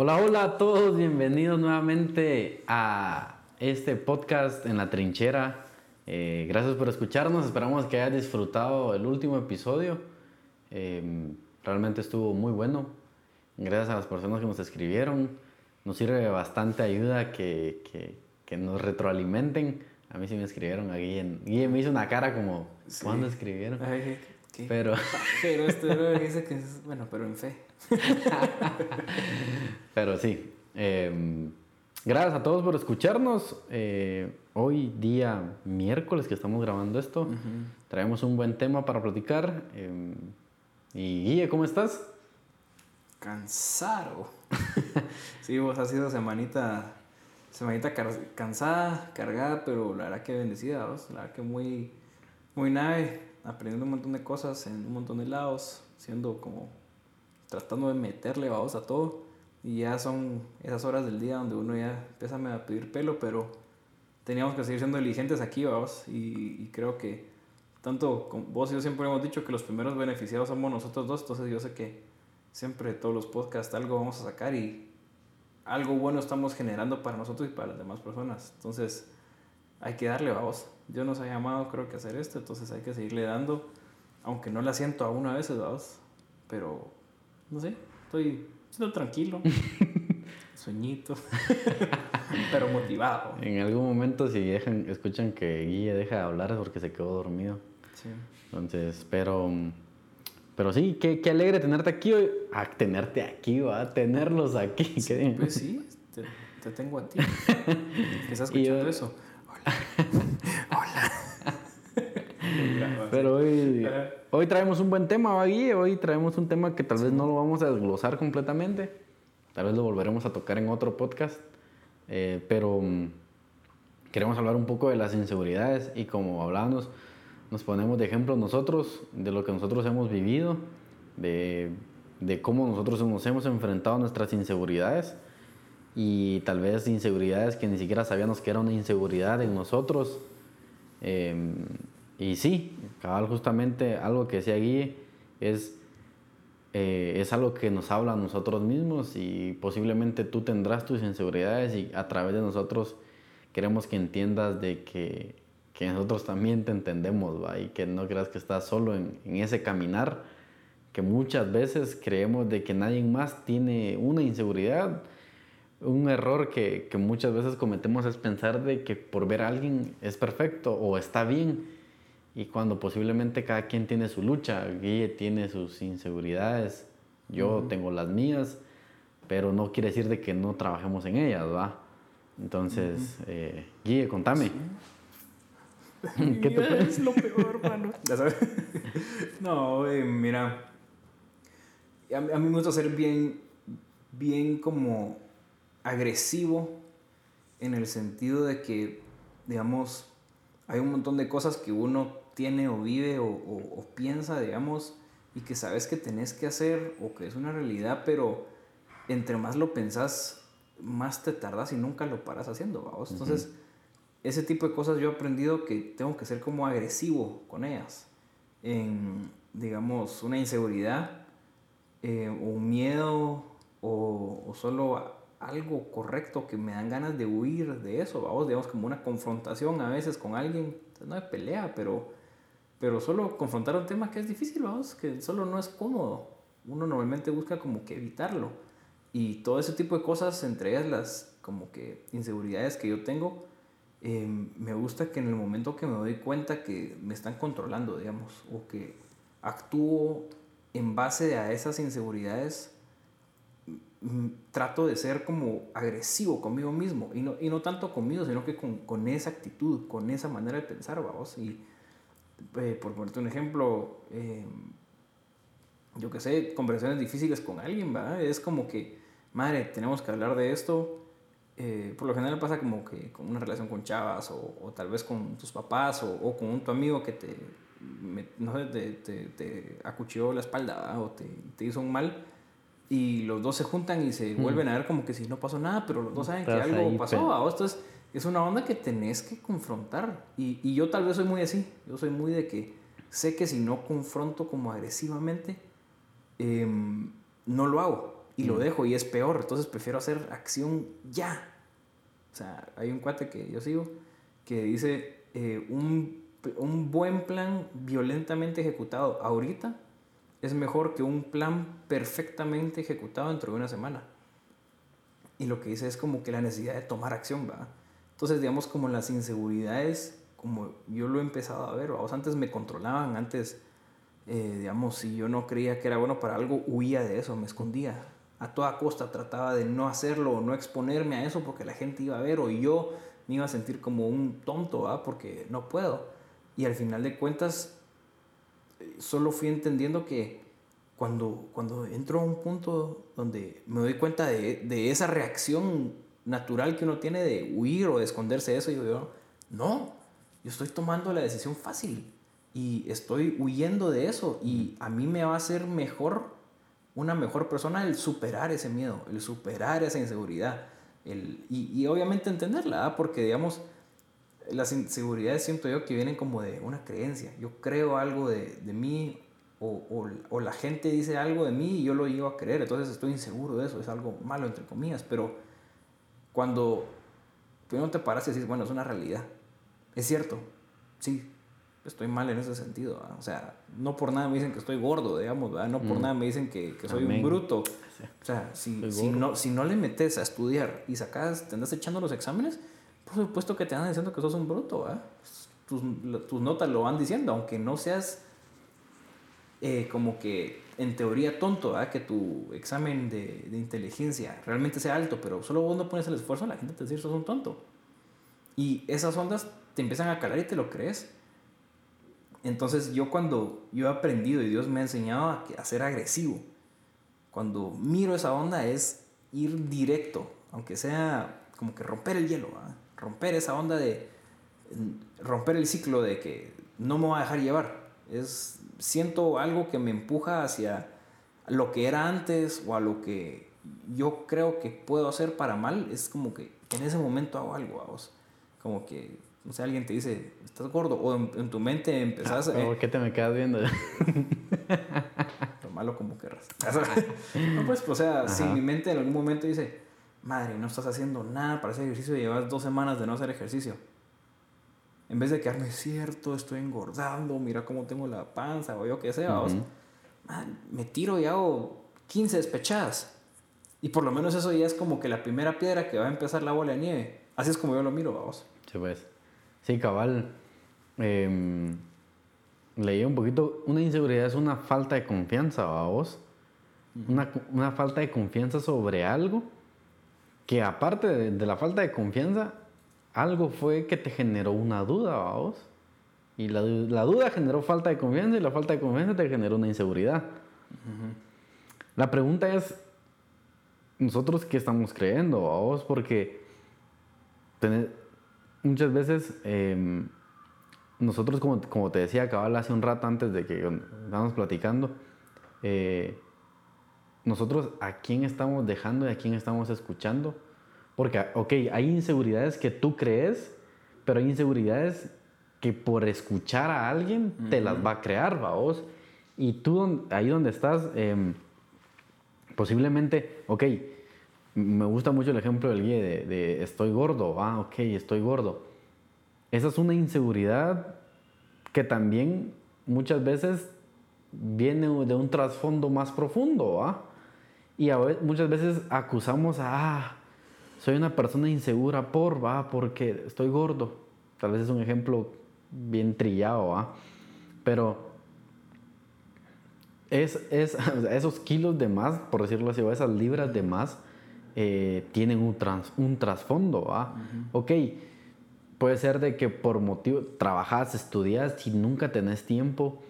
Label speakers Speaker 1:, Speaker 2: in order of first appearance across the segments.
Speaker 1: Hola, hola a todos, bienvenidos nuevamente a este podcast en la trinchera. Eh, gracias por escucharnos, esperamos que hayas disfrutado el último episodio. Eh, realmente estuvo muy bueno. Gracias a las personas que nos escribieron. Nos sirve bastante ayuda que, que, que nos retroalimenten. A mí sí me escribieron, a Guille, Guille me hizo una cara como,
Speaker 2: Sí.
Speaker 1: ¿cuándo escribieron?
Speaker 2: Ay, qué
Speaker 1: Pero...
Speaker 2: Pero este dice que es, bueno, pero en fe.
Speaker 1: Pero sí, eh, gracias a todos por escucharnos. Eh, hoy día miércoles que estamos grabando esto, traemos un buen tema para platicar. eh, y Guille, ¿cómo estás?
Speaker 2: Cansado. sí, vos ha sido semanita, semanita car- cansada, cargada, pero la verdad que bendecida, vos. La verdad que muy, muy nave, aprendiendo un montón de cosas en un montón de lados, siendo como, tratando de meterle, vamos, a todo. Y ya son esas horas del día donde uno ya empieza a pedir pelo, pero teníamos que seguir siendo diligentes aquí, vamos. Y, y creo que tanto con vos y yo siempre hemos dicho que los primeros beneficiados somos nosotros dos, entonces yo sé que siempre todos los podcasts algo vamos a sacar y algo bueno estamos generando para nosotros y para las demás personas. Entonces hay que darle, vamos. Dios nos ha llamado creo que hacer esto, entonces hay que seguirle dando, aunque no la siento aún a veces, vamos. Pero, no sé, estoy, estoy tranquilo, sueñito, pero motivado.
Speaker 1: En algún momento si dejan, escuchan que Guille deja de hablar es porque se quedó dormido.
Speaker 2: Sí.
Speaker 1: Entonces, pero, pero sí, qué, qué alegre tenerte aquí hoy. A tenerte aquí, va, a tenerlos aquí. qué-
Speaker 2: Pues sí, te, te tengo a ti. ¿Estás
Speaker 1: Y yo-
Speaker 2: escuchando eso? Hola. Hola.
Speaker 1: Pero hoy, hoy traemos un buen tema, ¿va, Guille? Hoy traemos un tema que tal vez no lo vamos a desglosar completamente. Tal vez lo volveremos a tocar en otro podcast. Eh, pero mm, queremos hablar un poco de las inseguridades y como hablábamos, nos ponemos de ejemplo nosotros, de lo que nosotros hemos vivido, de, de cómo nosotros nos hemos enfrentado a nuestras inseguridades y tal vez inseguridades que ni siquiera sabíamos que era una inseguridad en nosotros. Eh, y sí, cabal, justamente algo que decía Guille es, eh, es algo que nos habla a nosotros mismos y posiblemente tú tendrás tus inseguridades y a través de nosotros queremos que entiendas de que, que nosotros también te entendemos ¿va? y que no creas que estás solo en, en ese caminar que muchas veces creemos de que nadie más tiene una inseguridad. Un error que, que muchas veces cometemos es pensar de que por ver a alguien es perfecto o está bien. Y cuando posiblemente cada quien tiene su lucha, Guille tiene sus inseguridades, yo tengo las mías, pero no quiere decir de que no trabajemos en ellas, ¿va? Entonces, eh, Guille, contame. ¿Qué te
Speaker 2: es lo peor, mano. Ya sabes. No, eh, mira. A, mí- a mí me gusta ser bien, bien como agresivo en el sentido de que, digamos, hay un montón de cosas que uno tiene o vive o, o- o piensa, digamos, y que sabes que tenés que hacer o que es una realidad, pero entre más lo pensás, más te tardas y nunca lo paras haciendo, vamos. Entonces, ese tipo de cosas yo he aprendido que tengo que ser como agresivo con ellas. En, digamos, una inseguridad, eh, o un miedo, o, o solo algo correcto que me dan ganas de huir de eso, vamos, digamos, como una confrontación a veces con alguien, no de pelea, pero, pero solo confrontar un tema que es difícil, vamos, que solo no es cómodo. Uno normalmente busca como que evitarlo. Y todo ese tipo de cosas, entre ellas las como que inseguridades que yo tengo, eh, me gusta que en el momento que me doy cuenta que me están controlando, digamos, o que actúo en base a esas inseguridades, trato de ser como agresivo conmigo mismo, y no, y no tanto conmigo, sino que con, con esa actitud, con esa manera de pensar, vamos. Y eh, por ponerte un ejemplo, eh, yo que sé, conversaciones difíciles con alguien, ¿verdad? Es como que, madre, tenemos que hablar de esto. Eh, por lo general pasa como que con una relación con chavas o, o tal vez con tus papás o, o con un, tu amigo que te, me- no sé, te, te, te acuchilló la espalda ¿verdad? o te, te hizo un mal y los dos se juntan y se vuelven a ver como que si no pasó nada, pero los dos saben que algo
Speaker 1: ahí,
Speaker 2: pasó.
Speaker 1: pero-.
Speaker 2: Entonces es una onda que tenés que confrontar y, y yo tal vez soy muy así, yo soy muy de que sé que si no confronto como agresivamente, em, no lo hago. y lo dejo y es peor. Entonces prefiero hacer acción ya. O sea, hay un cuate que yo sigo que dice eh, un, un buen plan violentamente ejecutado ahorita es mejor que un plan perfectamente ejecutado dentro de una semana. Y lo que dice es como que la necesidad de tomar acción, ¿va? Entonces, digamos, como las inseguridades, como yo lo he empezado a ver, vos antes me controlaban, antes, eh, digamos, si yo no creía que era bueno para algo, huía de eso, me escondía. A toda costa trataba de no hacerlo o no exponerme a eso porque la gente iba a ver o yo me iba a sentir como un tonto, ¿va? Porque no puedo. Y al final de cuentas, solo fui entendiendo que cuando, cuando entro a un punto donde me doy cuenta de, de, esa reacción natural que uno tiene de huir o de esconderse de eso, yo digo, no, yo estoy tomando la decisión fácil y estoy huyendo de eso y a mí me va a hacer mejor, una mejor persona el superar ese miedo, el superar esa inseguridad el, y, y obviamente entenderla, porque digamos, las inseguridades siento yo que vienen como de una creencia. Yo creo algo de, de mí o, o, o, la gente dice algo de mí y yo lo llevo a creer, entonces estoy inseguro de eso, es algo malo entre comillas, pero cuando primero te paras y dices, bueno, es una realidad, es cierto, sí, estoy mal en ese sentido, ¿verdad? o sea, no por nada me dicen que estoy gordo, digamos, ¿verdad? no por mm. nada me dicen que, que soy Amén. un bruto, o sea, si, si, no, si no le metes a estudiar y sacas, te andas echando los exámenes, por supuesto que te van diciendo que sos un bruto, ¿eh? tus, tus, notas lo van diciendo, aunque no seas eh, como que en teoría tonto, ¿eh? que tu examen de, de, inteligencia realmente sea alto, pero solo vos no pones el esfuerzo, la gente te dice sos un tonto. Y esas ondas te empiezan a calar y te lo crees. Entonces yo cuando yo he aprendido y Dios me ha enseñado a, a ser agresivo, cuando miro esa onda es ir directo, aunque sea como que romper el hielo, ¿verdad? Romper esa onda de romper el ciclo de que no me voy a dejar llevar. Es siento algo que me empuja hacia lo que era antes o a lo que yo creo que puedo hacer para mal, es como que en ese momento hago algo a vos. Como que, no sé, alguien te dice, estás gordo, o en, en tu mente empezás...
Speaker 1: Ah, ¿Por qué te me quedas viendo?
Speaker 2: lo malo como querrás. no, pues, o sea, Ajá. si mi mente en algún momento dice, madre, no estás haciendo nada para hacer ejercicio y llevas dos semanas de no hacer ejercicio. En vez de quedarme cierto, estoy engordando, mira cómo tengo la panza o yo qué sé, uh -huh. me tiro y hago 15 despechadas. Y por lo menos eso ya es como que la primera piedra que va a empezar la bola de nieve. Así es como yo lo miro, vamos.
Speaker 1: Sí, pues. Sí, cabal. Eh, leí un poquito. Una inseguridad es una falta de confianza, vos. -huh. una, una falta de confianza sobre algo que aparte de, de, la falta de confianza, algo fue que te generó una duda, vos. Y la, la, duda generó falta de confianza y la falta de confianza te generó una inseguridad. Uh -huh. La pregunta es, ¿nosotros qué estamos creyendo, vos? Porque muchas veces eh, nosotros, como, como, te decía, cabal hace un rato antes de que estábamos platicando, eh, nosotros a quién estamos dejando y a quién estamos escuchando. Porque, ok, hay inseguridades que tú crees, pero hay inseguridades que por escuchar a alguien uh -huh. te las va a crear, vos. Y tú, ahí donde estás, eh, posiblemente, ok, me gusta mucho el ejemplo del guía de, de, estoy gordo, ah, ok, estoy gordo. Esa es una inseguridad que también muchas veces viene de un trasfondo más profundo, ¿ah? Y muchas veces acusamos a, ah, soy una persona insegura por, va, porque estoy gordo. Tal vez es un ejemplo bien trillado, ¿va? Pero es, es, esos kilos de más, por decirlo así, o esas libras de más, eh, tienen un, trans, un trasfondo, ¿va? Uh -huh. Ok, puede ser de que por motivo, trabajas, estudias y nunca tenés tiempo,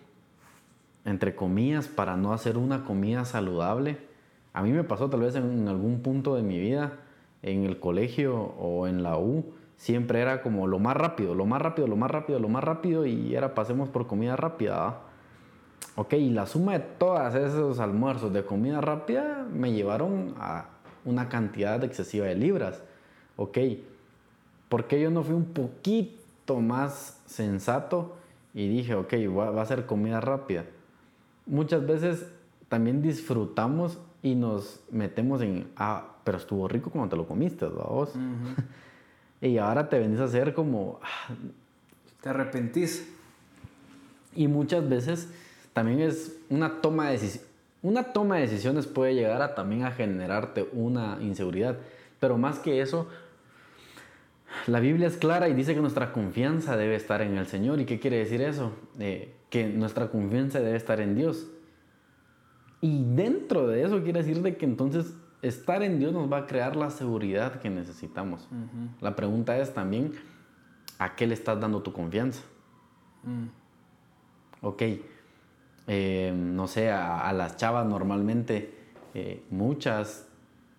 Speaker 1: entre comillas, para no hacer una comida saludable a mí me pasó tal vez en algún punto de mi vida, en el colegio o en la U, siempre era como lo más rápido, lo más rápido, lo más rápido, lo más rápido y era pasemos por comida rápida. Ok, y la suma de todos esos almuerzos de comida rápida me llevaron a una cantidad excesiva de libras. Ok, ¿por qué yo no fui un poquito más sensato y dije, ok, va a ser comida rápida? Muchas veces también disfrutamos y nos metemos en, ah, pero estuvo rico cuando te lo comiste, vos. y ahora te venís a hacer como... Ah,
Speaker 2: te arrepentís.
Speaker 1: Y muchas veces también es una toma de Una toma de decisiones puede llegar a también a generarte una inseguridad. Pero más que eso, la Biblia es clara y dice que nuestra confianza debe estar en el Señor. ¿Y qué quiere decir eso? Eh, que nuestra confianza debe estar en Dios. Y dentro de eso quiere decir de que entonces estar en Dios nos va a crear la seguridad que necesitamos. La pregunta es también, ¿a qué le estás dando tu confianza? Mm. Ok, eh, no sé, a, las chavas normalmente, eh, muchas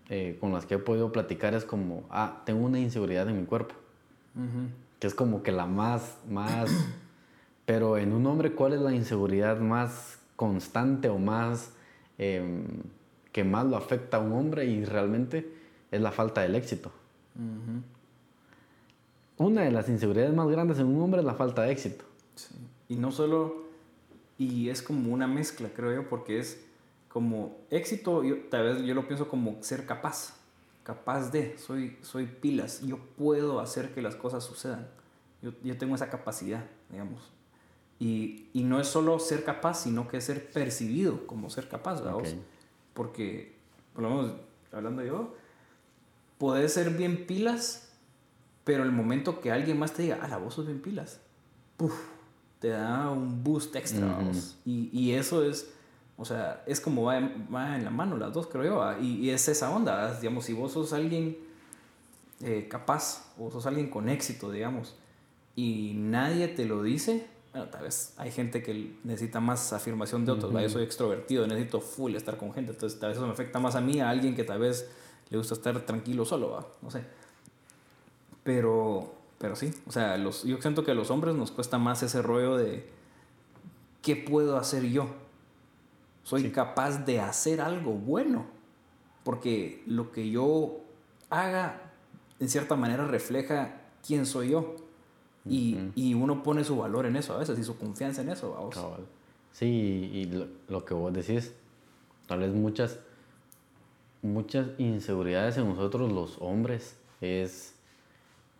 Speaker 1: eh, con las que he podido platicar es como, ah, tengo una inseguridad en mi cuerpo. Que es como que la más, más... Pero en un hombre, ¿cuál es la inseguridad más constante o más... Em, que más lo afecta a un hombre y realmente es la falta del éxito. Una de las inseguridades más grandes en un hombre es la falta de éxito.
Speaker 2: Y no solo, y es como una mezcla, creo yo, porque es como éxito, yo, tal vez yo lo pienso como ser capaz, capaz de, soy, soy pilas, yo puedo hacer que las cosas sucedan, yo, yo tengo esa capacidad, digamos. Y, y, no es solo ser capaz, sino que es ser percibido como ser capaz, ¿verdad? Porque, por lo menos, hablando yo, puedes ser bien pilas, pero el momento que alguien más te diga, ah, la voz es bien pilas, puff, te da un boost extra, y, y eso es o sea, es como va, en la mano las dos, creo yo. Y, es esa onda, digamos, si vos sos alguien eh, capaz o sos alguien con éxito, digamos, y nadie te lo dice, bueno, tal vez hay gente que necesita más afirmación de otros, yo soy extrovertido, necesito full estar con gente, entonces tal vez eso me afecta más a mí, a alguien que tal vez le gusta estar tranquilo solo, ¿va? no sé. Pero, pero sí, o sea, los, yo siento que a los hombres nos cuesta más ese rollo de qué puedo hacer yo soy capaz de hacer algo bueno. Porque lo que yo haga, en cierta manera, refleja quién soy yo. Y, uno pone su valor en eso a veces y su confianza en eso. Vamos.
Speaker 1: Sí, y lo, que vos decís, tal vez muchas, muchas inseguridades en nosotros los hombres es,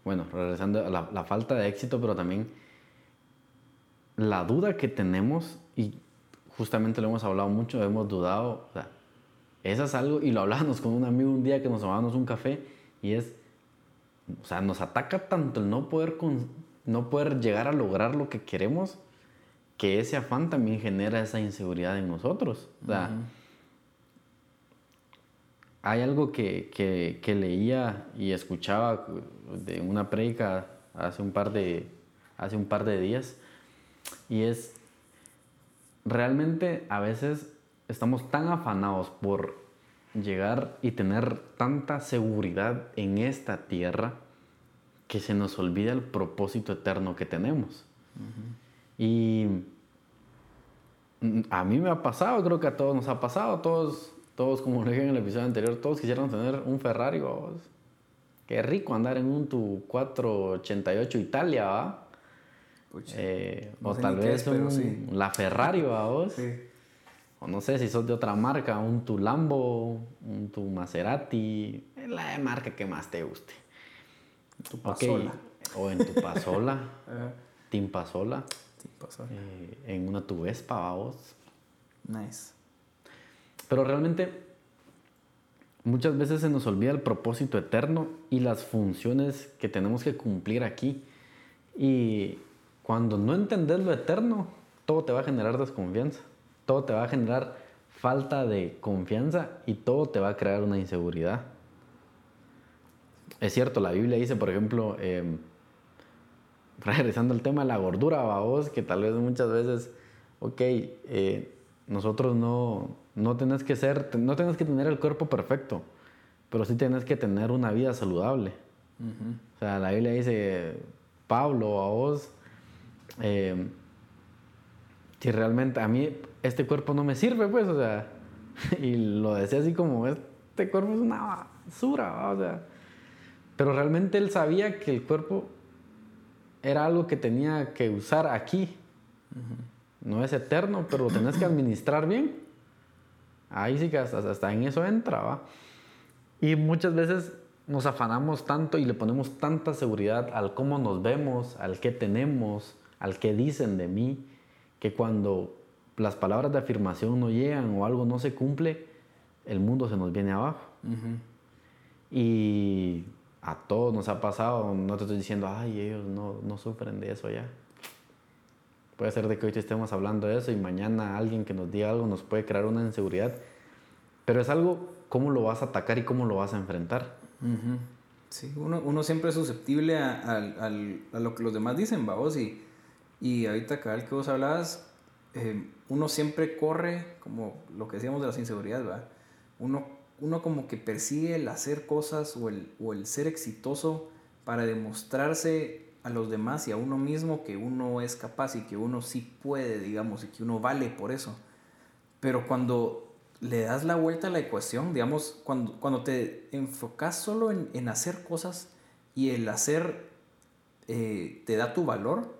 Speaker 1: bueno, regresando a la, la falta de éxito, pero también la duda que tenemos y justamente lo hemos hablado mucho, hemos dudado. O sea, eso es algo, y lo hablábamos con un amigo un día que nos tomábamos un café, y es, o sea, nos ataca tanto el no poder, con, no poder llegar a lograr lo que queremos, que ese afán también genera esa inseguridad en nosotros. O sea, hay algo que, que, que, leía y escuchaba de una prédica hace un par de, hace un par de días, y es realmente a veces estamos tan afanados por llegar y tener tanta seguridad en esta tierra que se nos olvida el propósito eterno que tenemos. Y a mí me ha pasado, creo que a todos nos ha pasado, todos, todos como lo dije en el episodio anterior, todos quisieran tener un Ferrari, Qué rico andar en un tu 488 Italia, ¿va? Eh, o tal vez un, la Ferrari a vos. O no sé si sos de otra marca, un tu Lambo, un tu Maserati, la marca que más te guste. Tu Pasola. O en tu Pasola. Team Pasola. Eh, en una tu Vespa, a vos.
Speaker 2: Nice.
Speaker 1: Pero realmente muchas veces se nos olvida el propósito eterno y las funciones que tenemos que cumplir aquí. Y cuando no entendés lo eterno, todo te va a generar desconfianza, todo te va a generar falta de confianza y todo te va a crear una inseguridad. Es cierto, la Biblia dice, por ejemplo, em, regresando al tema de la gordura, vos, que tal vez muchas veces, ok, eh, nosotros no, no tenés que ser, no tenés que tener el cuerpo perfecto, pero sí tenés que tener una vida saludable. O sea, la Biblia dice, Pablo, a vos, eh, si realmente a mí este cuerpo no me sirve, pues, o sea, y lo decía así como, este cuerpo es una basura, o sea, pero realmente él sabía que el cuerpo era algo que tenía que usar aquí. No es eterno, pero lo tenés que administrar bien. Ahí sí que hasta, en eso entra, Y muchas veces nos afanamos tanto y le ponemos tanta seguridad al cómo nos vemos, al qué tenemos, al qué dicen de mí, que cuando las palabras de afirmación no llegan o algo no se cumple, el mundo se nos viene abajo. Y a todos nos ha pasado, no te estoy diciendo, ay, ellos no, no sufren de eso ya. Puede ser de que hoy te estemos hablando de eso y mañana alguien que nos diga algo nos puede crear una inseguridad. Pero es algo, ¿cómo lo vas a atacar y cómo lo vas a enfrentar?
Speaker 2: Sí, uno, uno, siempre es susceptible a, a, lo que los demás dicen, vamos. Y, y ahorita, cada que vos hablabas, eh, uno siempre corre, como lo que decíamos de las inseguridades, ¿verdad? Uno, uno como que persigue el hacer cosas o el, o el ser exitoso para demostrarse a los demás y a uno mismo que uno es capaz y que uno sí puede, digamos, y que uno vale por eso. Pero cuando le das la vuelta a la ecuación, digamos, cuando, cuando te enfocas solo en, en hacer cosas y el hacer eh, te da tu valor,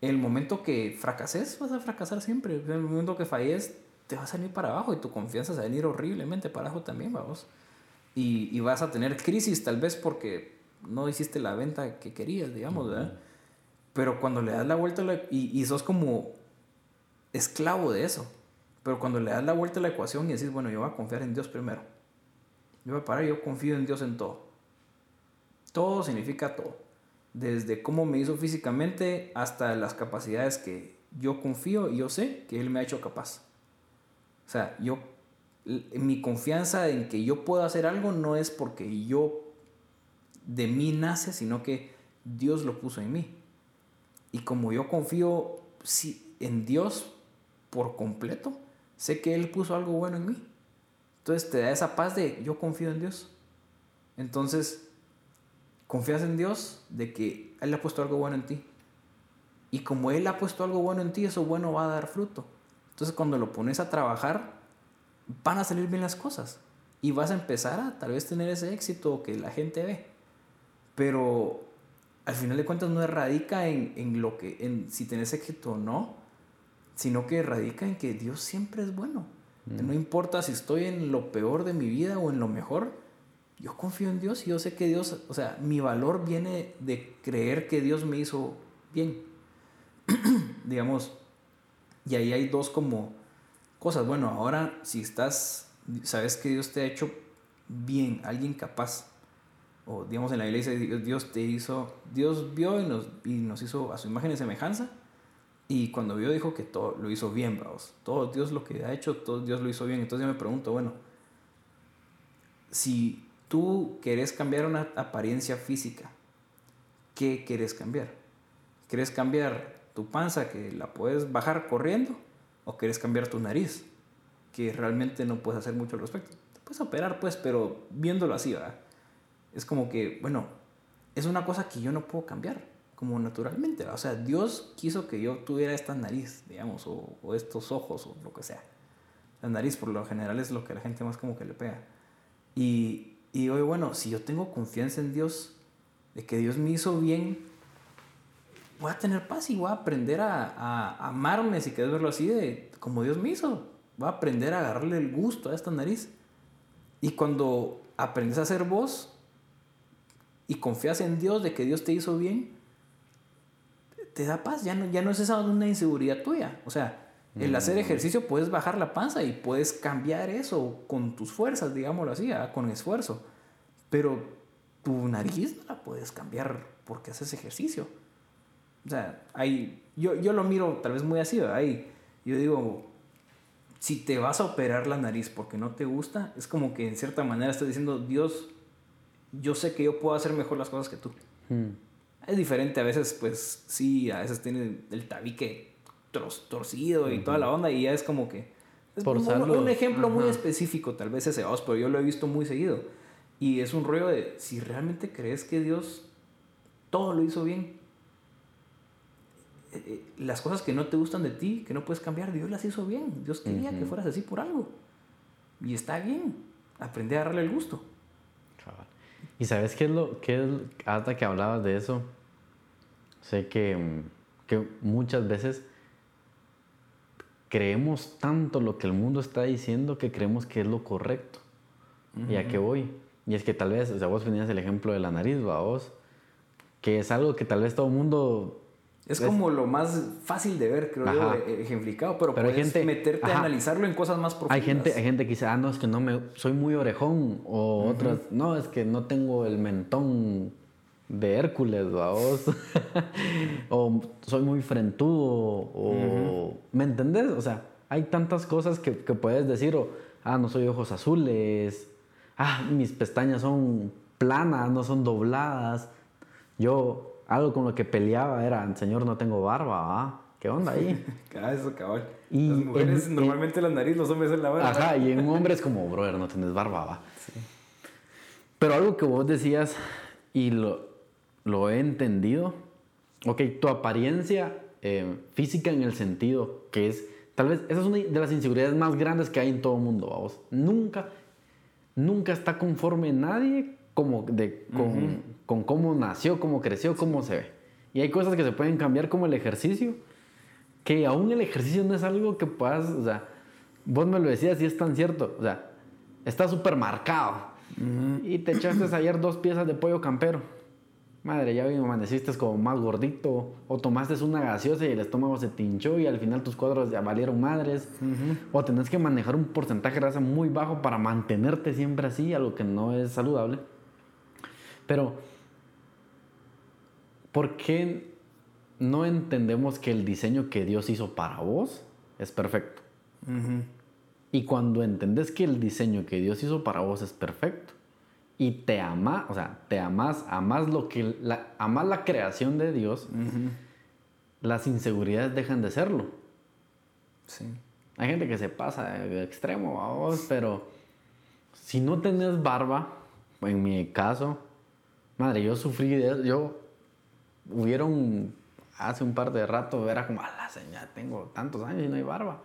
Speaker 2: el momento que fracases, vas a fracasar siempre. El momento que falles, te vas a venir para abajo y tu confianza se va a venir horriblemente para abajo también, vamos. Y, y vas a tener crisis tal vez porque no hiciste la venta que querías, digamos, ¿verdad? Pero cuando le das la vuelta y, y, sos como esclavo de eso, pero cuando le das la vuelta a la ecuación y decís, bueno, yo voy a confiar en Dios primero, yo voy a parar, yo confío en Dios en todo. Todo significa todo. Desde cómo me hizo físicamente hasta las capacidades que yo confío y yo sé que Él me ha hecho capaz. O sea, yo, mi confianza en que yo puedo hacer algo no es porque yo de mí nace, sino que Dios lo puso en mí. Y como yo confío en Dios por completo, sé que Él puso algo bueno en mí. Entonces te da esa paz de yo confío en Dios. Entonces, confías en Dios de que Él ha puesto algo bueno en ti. Y como Él ha puesto algo bueno en ti, eso bueno va a dar fruto. Entonces cuando lo pones a trabajar, van a salir bien las cosas. Y vas a empezar a tal vez tener ese éxito que la gente ve pero al final de cuentas no radica en, en lo que, en si tenés éxito o no, sino que radica en que Dios siempre es bueno. Mm. No importa si estoy en lo peor de mi vida o en lo mejor, yo confío en Dios y yo sé que Dios, o sea, mi valor viene de creer que Dios me hizo bien. Digamos, y ahí hay dos como cosas. Bueno, ahora si estás, sabes que Dios te ha hecho bien, alguien capaz o digamos en la iglesia Dios te hizo, Dios vio y nos, y nos hizo a su imagen y semejanza y cuando vio dijo que todo lo hizo bien, vamos. Todo Dios lo que ha hecho, todo Dios lo hizo bien. Entonces yo me pregunto, bueno, si tú querés cambiar una apariencia física, ¿qué quieres cambiar? ¿Quieres cambiar tu panza que la puedes bajar corriendo? ¿O quieres cambiar tu nariz? Que realmente no puedes hacer mucho al respecto. Te puedes operar, pues, pero viéndolo así, ¿verdad? es como que, bueno, es una cosa que yo no puedo cambiar, como naturalmente. O sea, Dios quiso que yo tuviera esta nariz, digamos, o, estos ojos, o lo que sea. La nariz, por lo general, es lo que la gente más como que le pega. Y, y hoy, bueno, si yo tengo confianza en Dios, de que Dios me hizo bien, voy a tener paz y voy a aprender a, a amarme, si quieres verlo así, de como Dios me hizo. Voy a aprender a agarrarle el gusto a esta nariz. Y cuando aprendes a ser vos, y confías en Dios de que Dios te hizo bien, te da paz, ya no, ya no es esa una inseguridad tuya. O sea, el mm. hacer ejercicio puedes bajar la panza y puedes cambiar eso con tus fuerzas, digámoslo así, ¿ah? con esfuerzo. Pero tu nariz no la puedes cambiar porque haces ejercicio. O sea, hay, yo, yo lo miro tal vez muy así, ahí yo digo, si te vas a operar la nariz porque no te gusta, es como que en cierta manera estás diciendo, Dios yo sé que yo puedo hacer mejor las cosas que tú. Hmm. Es diferente, a veces, pues sí, a veces tiene el tabique torcido y toda la onda, y ya es como que. Es Por un, un, ejemplo muy específico, tal vez ese, pero yo lo he visto muy seguido. Y es un rollo de si realmente crees que Dios todo lo hizo bien, eh, las cosas que no te gustan de ti, que no puedes cambiar, Dios las hizo bien. Dios quería que fueras así por algo. Y está bien. Aprende a darle el gusto.
Speaker 1: ¿Y sabes qué es lo que hasta que hablabas de eso? Sé que, que muchas veces creemos tanto lo que el mundo está diciendo que creemos que es lo correcto. ¿Y a qué voy? Y es que tal vez, o sea, vos tenías el ejemplo de la nariz, ¿va vos? Que es algo que tal vez todo el mundo...
Speaker 2: Es, como lo más fácil de ver, creo yo, e-, ejemplificado, pero, pero puedes gente, meterte a analizarlo en cosas más profundas.
Speaker 1: Hay gente, hay gente que dice, ah, no, es que no me, soy muy orejón, o otras, no, es que no tengo el mentón de Hércules, o soy muy frentudo, o... ¿Me entendés? O sea, hay tantas cosas que, que puedes decir, o, ah, no soy ojos azules, ah, mis pestañas son planas, no son dobladas. Yo, algo con lo que peleaba era, señor, no tengo barba, ¿ah? ¿Qué onda ahí?
Speaker 2: Ah, eso, cabal. Y las mujeres, normalmente la nariz, los hombres en la barba.
Speaker 1: Ajá, y en un hombre es como, brother, no tienes barba, ¿va? Sí. Pero algo que vos decías, y lo, lo he entendido, ok, tu apariencia eh, física en el sentido que es, tal vez, esa es una de las inseguridades más grandes que hay en todo el mundo, vamos. Nunca nunca está conforme nadie como de, con, con, cómo nació, cómo creció, cómo se ve. Y hay cosas que se pueden cambiar como el ejercicio, que aún el ejercicio no es algo que puedas, o sea, vos me lo decías y es tan cierto, o sea, está súper marcado. Y te echaste ayer dos piezas de pollo campero madre, ya amaneciste como más gordito, o tomaste una gaseosa y el estómago se tinchó y al final tus cuadros ya valieron madres, o tenés que manejar un porcentaje de grasa muy bajo para mantenerte siempre así, algo que no es saludable. Pero, ¿por qué no entendemos que el diseño que Dios hizo para vos es perfecto? Y cuando entendés que el diseño que Dios hizo para vos es perfecto, y te ama, o sea, te amas, amas lo que, la, amas la creación de Dios, las inseguridades dejan de serlo. Sí. Hay gente que se pasa de extremo, vos, pero si no tenés barba, en mi caso, madre, yo sufrí de yo hubieron hace un par de rato, era como, a la señal, tengo tantos años y no hay barba.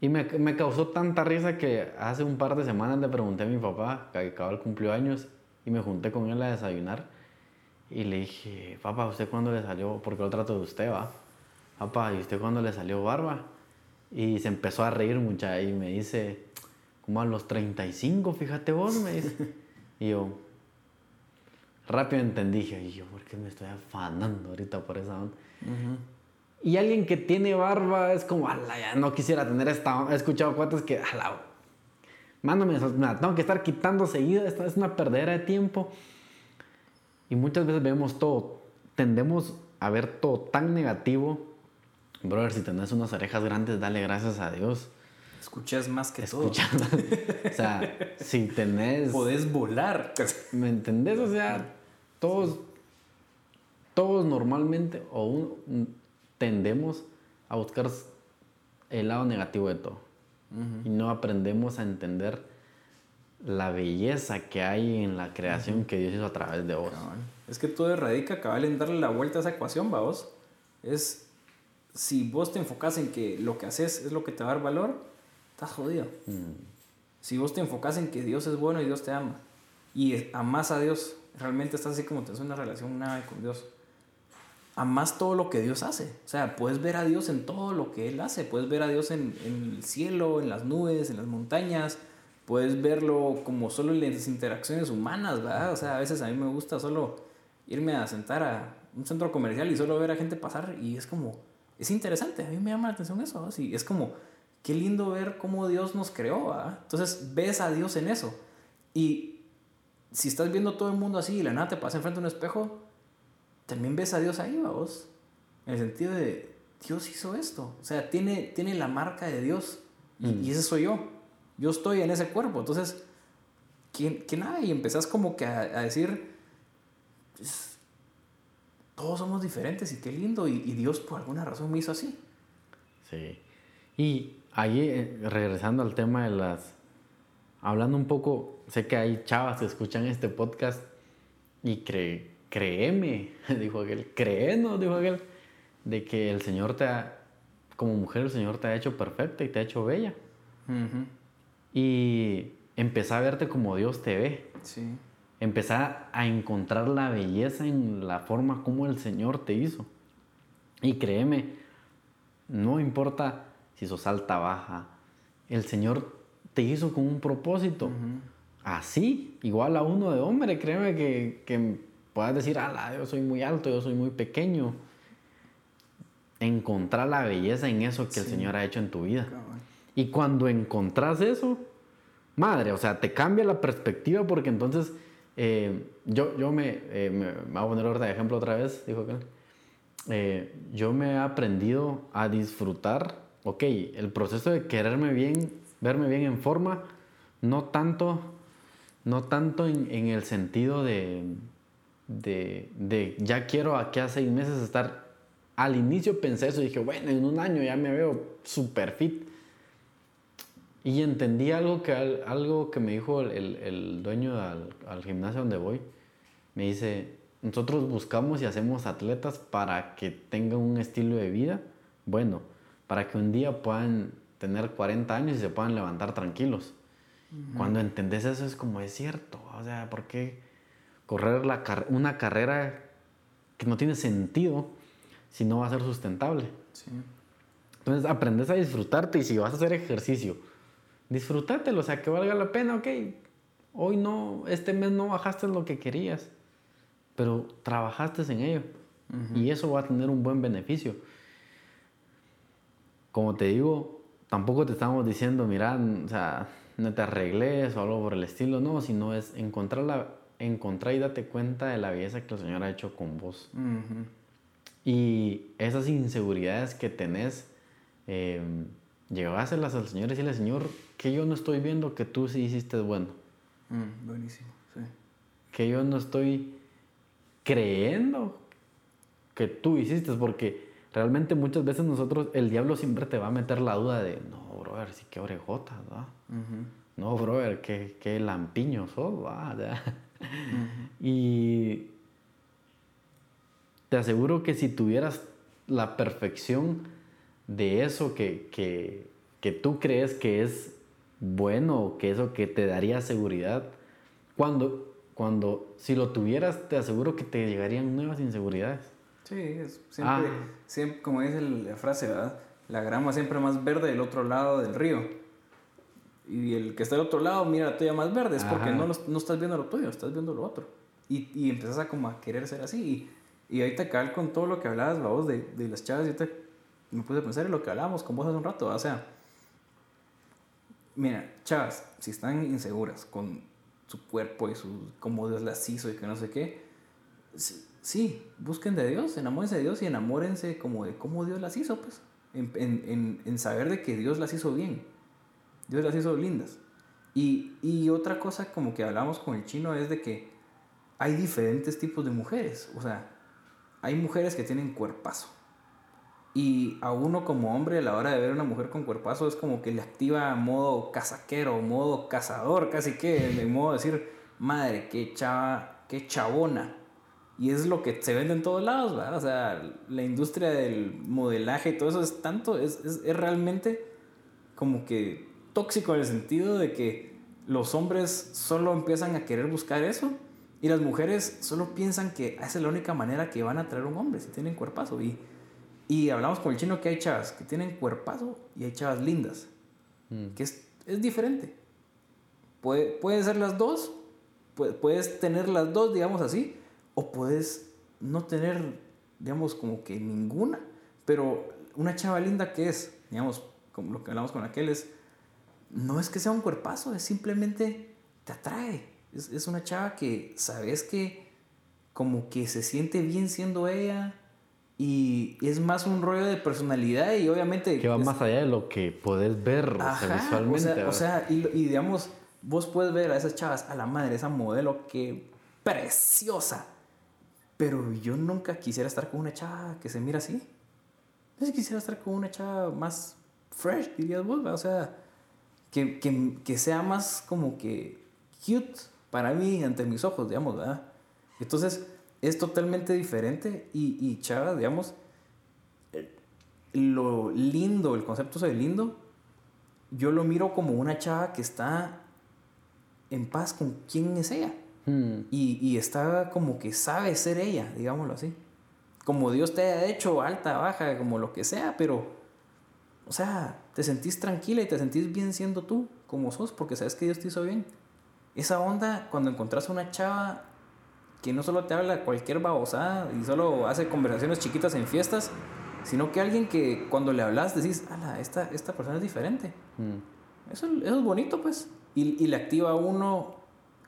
Speaker 1: Y me, me, causó tanta risa que hace un par de semanas le pregunté a mi papá, que acababa el años y me junté con él a desayunar. Y le dije, papá, ¿usted cuándo le salió? Porque lo trato de usted, va. Papá, ¿y usted cuándo le salió barba? Y se empezó a reír mucha y me dice, como a los 35, fíjate vos, me dice. Y yo, rápido entendí, y yo, ¿por qué me estoy afanando ahorita por esa onda? Y alguien que tiene barba es como, ala, ya no quisiera tener esta. He escuchado cuentas que, ala, mándame, nada, tengo que estar quitando seguido. Esta es una perdera de tiempo. Y muchas veces vemos todo, tendemos a ver todo tan negativo. Brother, si tenés unas orejas grandes, dale gracias a Dios.
Speaker 2: Escuchas más que Escuchas,
Speaker 1: todo. o sea, si tenés.
Speaker 2: Podés volar.
Speaker 1: ¿Me entendés? O sea, todos. Todos normalmente, o un, tendemos a buscar el lado negativo de todo. Y no aprendemos a entender la belleza que hay en la creación que Dios hizo a través de vos.
Speaker 2: Es que todo radica cabal en darle la vuelta a esa ecuación, vos. Es si vos te enfocas en que lo que haces es lo que te va a dar valor, estás jodido. Mm. Si vos te enfocas en que Dios es bueno y Dios te ama y amas a Dios, realmente estás así como tienes una relación nada con Dios amas todo lo que Dios hace. O sea, puedes ver a Dios en todo lo que Él hace. Puedes ver a Dios en, el cielo, en las nubes, en las montañas. Puedes verlo como solo en las interacciones humanas, ¿verdad? O sea, a veces a mí me gusta solo irme a sentar a un centro comercial y solo ver a gente pasar y es como, es interesante, a mí me llama la atención eso, ¿sí? es como, qué lindo ver cómo Dios nos creó, ¿verdad? Entonces ves a Dios en eso. Y si estás viendo todo el mundo así y la nada te pasa enfrente de un espejo, también ves a Dios ahí, vos. En el sentido de, Dios hizo esto. O sea, tiene, tiene la marca de Dios. Y, mm. ese soy yo. Yo estoy en ese cuerpo. Entonces, ¿quién, quién hay? Y empezás como que a, decir, pues, todos somos diferentes y qué lindo. Y, Dios por alguna razón me hizo así.
Speaker 1: Sí. Y ahí, eh, regresando al tema de las... Hablando un poco, sé que hay chavas que escuchan este podcast y creen créeme, dijo aquel, créenos, dijo aquel, de que el Señor te ha, como mujer el Señor te ha hecho perfecta y te ha hecho bella. Y empezá a verte como Dios te ve. Sí. Empezá a encontrar la belleza en la forma como el Señor te hizo. Y créeme, no importa si sos alta, baja. El Señor te hizo con un propósito. Así, igual a uno de hombre, créeme que, que puedas decir, ah, yo soy muy alto, yo soy muy pequeño. Encontrar la belleza en eso que el Señor ha hecho en tu vida. Y cuando encontrás eso, madre, o sea, te cambia la perspectiva porque entonces eh, yo, yo me, eh, me, voy a poner orden de ejemplo otra vez, dijo que eh, yo me he aprendido a disfrutar, ok, el proceso de quererme bien, verme bien en forma, no tanto, no tanto en, el sentido de, de, de, ya quiero aquí a seis meses estar. Al inicio pensé eso y dije, bueno, en un año ya me veo super fit. Y entendí algo que, algo que me dijo el, el dueño al, al, gimnasio donde voy. Me dice, nosotros buscamos y hacemos atletas para que tengan un estilo de vida bueno, para que un día puedan tener 40 años y se puedan levantar tranquilos. Cuando entendés eso es como, es cierto, o sea, ¿por qué correr la una carrera que no tiene sentido si no va a ser sustentable? Entonces aprendes a disfrutarte y si vas a hacer ejercicio, disfrútatelo, o sea, que valga la pena, ok, hoy no, este mes no bajaste lo que querías, pero trabajaste en ello y eso va a tener un buen beneficio. Como te digo, tampoco te estamos diciendo, mira, o sea, no te arregles o algo por el estilo, no, sino es encontrar, la, encontrar y date cuenta de la belleza que el Señor ha hecho con vos. Y esas inseguridades que tenés, eh, llevárselas al Señor y decirle, Señor, que yo no estoy viendo que tú sí hiciste bueno.
Speaker 2: Mm, buenísimo, sí.
Speaker 1: Que yo no estoy creyendo que tú hiciste, porque realmente muchas veces nosotros, el diablo siempre te va a meter la duda de, no, brother, sí que orejotas, ¿va? No, brother, qué, qué lampiño sos, ¿va? Y te aseguro que si tuvieras la perfección de eso que, que, que tú crees que es bueno, que eso que te daría seguridad, cuando, cuando si lo tuvieras, te aseguro que te llegarían nuevas inseguridades.
Speaker 2: Sí, es siempre, ah. siempre, como dice la frase, ¿verdad? La grama siempre más verde del otro lado del río. Y el que está del otro lado mira la tuya más verde, es porque no, no, estás viendo lo tuyo, estás viendo lo otro. Y, y empiezas a como a querer ser así. Y, y ahorita cal con todo lo que hablabas, la voz de, de las chavas, y ahorita me puse a pensar en lo que hablábamos con vos hace un rato, o sea, mira, chavas, si están inseguras con su cuerpo y su, cómo Dios las hizo y que no sé qué, sí, busquen de Dios, enamórense de Dios y enamórense como de cómo Dios las hizo, pues, en, en, en saber de que Dios las hizo bien, Dios las hizo lindas. Y, y otra cosa como que hablamos con el chino es de que hay diferentes tipos de mujeres, o sea, hay mujeres que tienen cuerpazo y a uno como hombre a la hora de ver a una mujer con cuerpazo es como que le activa modo casaquero, modo cazador, casi que, de modo de decir, madre, qué chava, qué chabona. Y es lo que se vende en todos lados, ¿verdad? O sea, la industria del modelaje y todo eso es tanto, es, es, es realmente como que tóxico en el sentido de que los hombres solo empiezan a querer buscar eso y las mujeres solo piensan que esa es la única manera que van a traer un hombre si tienen cuerpazo. Y y hablamos con el chino que hay chavas que tienen cuerpazo y hay chavas lindas. Mm. Que es, es diferente. Puede, pueden ser las dos. puedes tener las dos, digamos así. O puedes no tener, digamos, como que ninguna. Pero una chava linda que es, digamos, como lo que hablamos con aquel es, no es que sea un cuerpazo, es simplemente te atrae. Es, es una chava que sabes que como que se siente bien siendo ella y es más un rollo de personalidad y obviamente...
Speaker 1: Que va más allá de lo que puedes ver visualmente.
Speaker 2: O sea, y, digamos, vos puedes ver a esas chavas, a la madre, esa modelo que preciosa. Pero yo nunca quisiera estar con una chava que se mira así. Yo quisiera estar con una chava más fresh, dirías vos, o sea, que, que, que sea más como que cute para mí ante mis ojos, digamos, ¿verdad? Entonces, es totalmente diferente y, y Chava, digamos, eh, lo lindo, el concepto de lindo, yo lo miro como una chava que está en paz con quién es ella. Hmm. Y, y, está como que sabe ser ella, digámoslo así. Como Dios te haya hecho, alta, baja, como lo que sea, pero o sea, te sentís tranquila y te sentís bien siendo tú, como sos, porque sabes que Dios te hizo bien. Esa onda, cuando encontrás a una chava que no solo te habla cualquier babosada y solo hace conversaciones chiquitas en fiestas, sino que alguien que cuando le hablas decís, ala, esta, esta persona es diferente. Mm. Eso, eso, es bonito, pues. Y, y, le activa a uno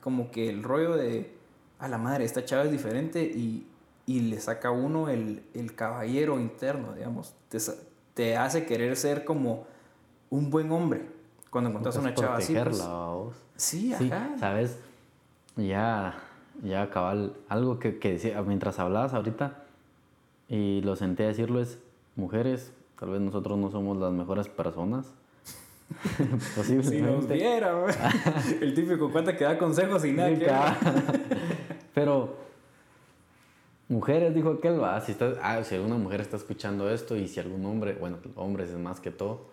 Speaker 2: como que el rollo de, a la madre, esta chava es diferente y, y le saca a uno el, el, caballero interno, digamos. Te, te, hace querer ser como un buen hombre cuando encuentras una chava así. Pues,
Speaker 1: sí, ajá. ¿Sabes? Ya, ya cabal, algo que, que decía, mientras hablabas ahorita, y lo senté a decirlo es, mujeres, tal vez nosotros no somos las mejores personas.
Speaker 2: Posiblemente. Si nos viera, el típico cuenta que da consejos y nada.
Speaker 1: Pero, mujeres, dijo aquel, va, si, está, ah, si alguna mujer está escuchando esto y si algún hombre, bueno, hombres es más que todo,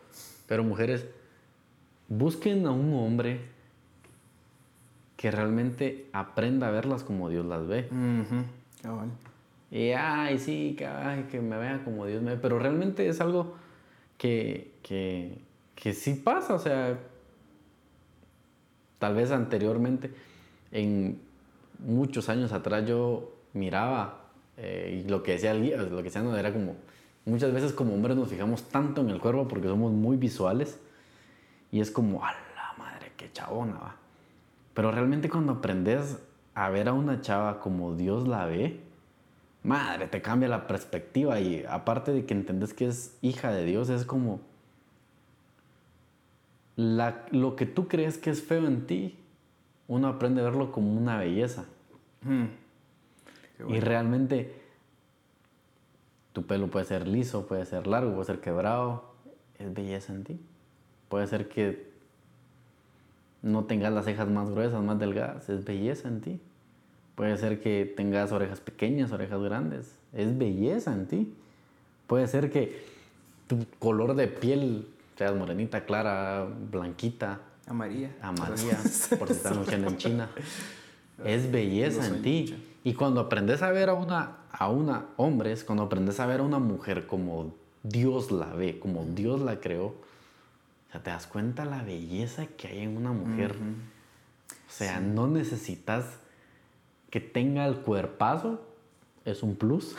Speaker 1: pero mujeres, busquen a un hombre que realmente aprenda a verlas como Dios las ve. Y, ay, sí, que, que me vea como Dios me ve. Pero realmente es algo que, que, que sí pasa. O sea, tal vez anteriormente, en muchos años atrás, yo miraba eh, y lo que decía lo que decía no era como, muchas veces como hombres nos fijamos tanto en el cuerpo porque somos muy visuales y es como, a la madre, qué chabona va. Pero realmente cuando aprendes a ver a una chava como Dios la ve, madre, te cambia la perspectiva y aparte de que entendés que es hija de Dios, es como lo que tú crees que es feo en ti, uno aprende a verlo como una belleza. Hmm. Y realmente tu pelo puede ser liso, puede ser largo, puede ser quebrado, es belleza en ti. Puede ser que no tengas las cejas más gruesas, más delgadas, es belleza en ti. Puede ser que tengas orejas pequeñas, orejas grandes. Es belleza en ti. Puede ser que tu color de piel seas morenita, clara, blanquita.
Speaker 2: Amarilla.
Speaker 1: Amarilla, por si están luchando en China. Es belleza en ti. Y cuando aprendes a ver a una, a una hombres, cuando aprendes a ver a una mujer como Dios la ve, como Dios la creó, o sea, te das cuenta la belleza que hay en una mujer. O sea, no necesitas que tenga el cuerpazo es un plus.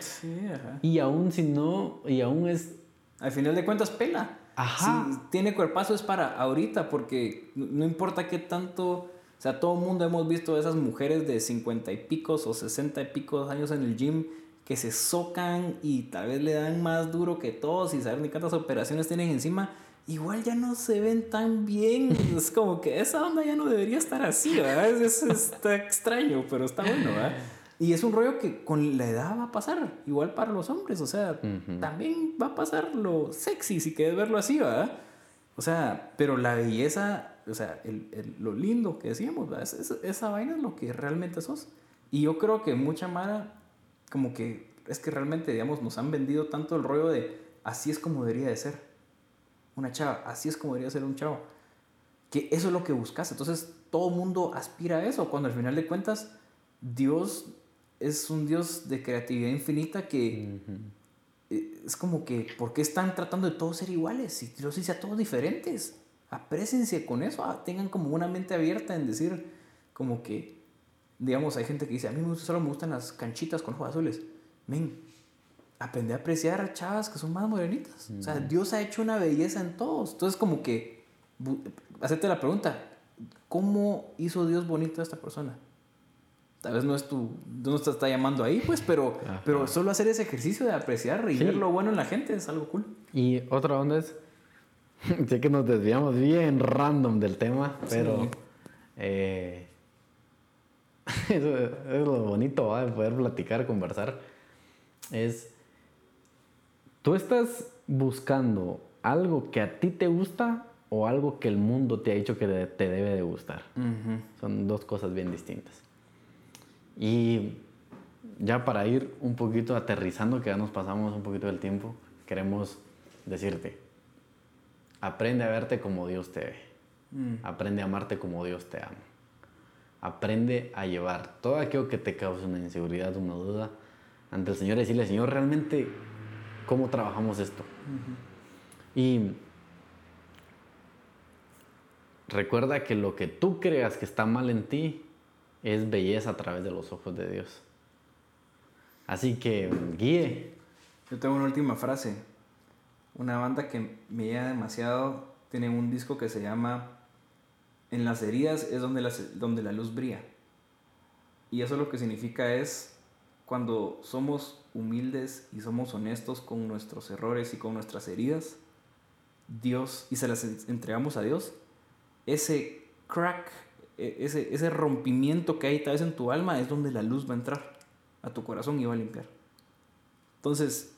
Speaker 1: sí, ajá. Y aún si no, y aún es...
Speaker 2: Al final de cuentas, pela. Si tiene cuerpazo es para ahorita, porque no importa qué tanto... O sea, todo el mundo hemos visto esas mujeres de 50 y picos o 60 y picos años en el gym que se socan y tal vez le dan más duro que todos y saber ni cuántas operaciones tienen encima igual ya no se ven tan bien. Es como que esa onda ya no debería estar así, ¿verdad? Es, está extraño, pero está bueno, ¿verdad? Y es un rollo que con la edad va a pasar, igual para los hombres, o sea, también va a pasar lo sexy, si quieres verlo así, ¿verdad? O sea, pero la belleza, o sea, el, lo lindo que decíamos, ¿verdad? esa vaina es lo que realmente sos. Y yo creo que mucha Mara, como que es que realmente, digamos, nos han vendido tanto el rollo de así es como debería de ser una chava, así es como debería ser un chavo. Que eso es lo que buscas. Entonces todo mundo aspira a eso, cuando al final de cuentas Dios es un Dios de creatividad infinita que eh, es como que, ¿por qué están tratando de todos ser iguales? Si Dios dice a todos diferentes, aprécense con eso, ah, tengan como una mente abierta en decir, como que, digamos, hay gente que dice, a mí solo me gustan las canchitas con ojos azules. Men, aprender a apreciar a chavas que son más morenitas. O sea, Dios ha hecho una belleza en todos. Entonces, como que, hacerte la pregunta, ¿cómo hizo Dios bonito a esta persona? Tal vez no es tu, no te está llamando ahí, pues, pero, pero solo hacer ese ejercicio de apreciar y ver lo bueno en la gente es algo cool.
Speaker 1: Y otra onda es, sé que nos desviamos bien random del tema, pero eh, es lo bonito de poder platicar, conversar. Es ¿Tú estás buscando algo que a ti te gusta o algo que el mundo te ha dicho que te debe de gustar? Son dos cosas bien distintas. Y ya para ir un poquito aterrizando, que ya nos pasamos un poquito del tiempo, queremos decirte, aprende a verte como Dios te ve. Mm. Aprende a amarte como Dios te ama. Aprende a llevar todo aquello que te cause una inseguridad, una duda ante el Señor y decirle, Señor, realmente ¿Cómo trabajamos esto? Y recuerda que lo que tú creas que está mal en ti es belleza a través de los ojos de Dios. Así que guíe.
Speaker 2: Yo tengo una última frase. Una banda que me llega demasiado tiene un disco que se llama En las heridas es donde la, donde la luz brilla. Y eso lo que significa es cuando somos humildes y somos honestos con nuestros errores y con nuestras heridas, Dios, y se las entregamos a Dios, ese crack, ese, ese rompimiento que hay tal vez en tu alma es donde la luz va a entrar a tu corazón y va a limpiar. Entonces,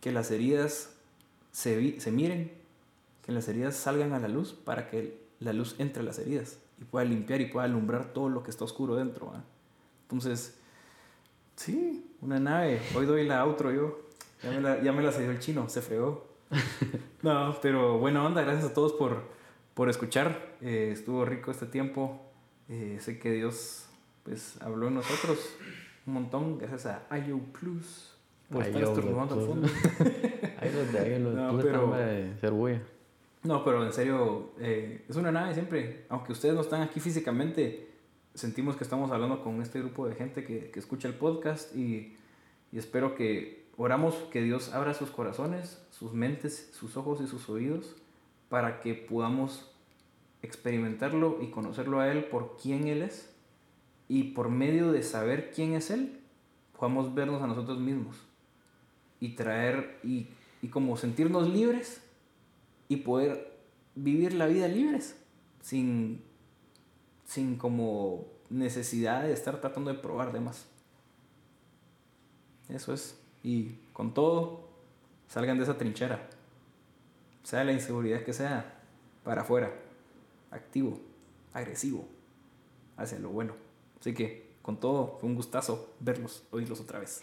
Speaker 2: que las heridas se, se miren, que las heridas salgan a la luz para que la luz entre a las heridas y pueda limpiar y pueda alumbrar todo lo que está oscuro dentro. Entonces, sí, una nave. Hoy doy la outro yo. Ya me la, ya me la cedió el chino, se fregó. no, pero buena onda, gracias a todos por, por escuchar. Eh, estuvo rico este tiempo. Eh, sé que Dios pues habló en nosotros un montón gracias a IO Plus por estar estornudando al fondo. ahí los de ahí los no, pero, ser no, pero en serio, eh, es una nave siempre. Aunque ustedes no están aquí físicamente, sentimos que estamos hablando con este grupo de gente que, que escucha el podcast y, y, espero que oramos que Dios abra sus corazones, sus mentes, sus ojos y sus oídos para que podamos experimentarlo y conocerlo a Él por quién Él es y por medio de saber quién es Él, podamos vernos a nosotros mismos y traer y, y como sentirnos libres y poder vivir la vida libres, sin, sin como necesidad de estar tratando de probar de más. Eso es. Y con todo, salgan de esa trinchera. Sea la inseguridad que sea, para afuera. Activo, agresivo, hacia lo bueno. Así que, con todo, fue un gustazo verlos, oírlos otra vez.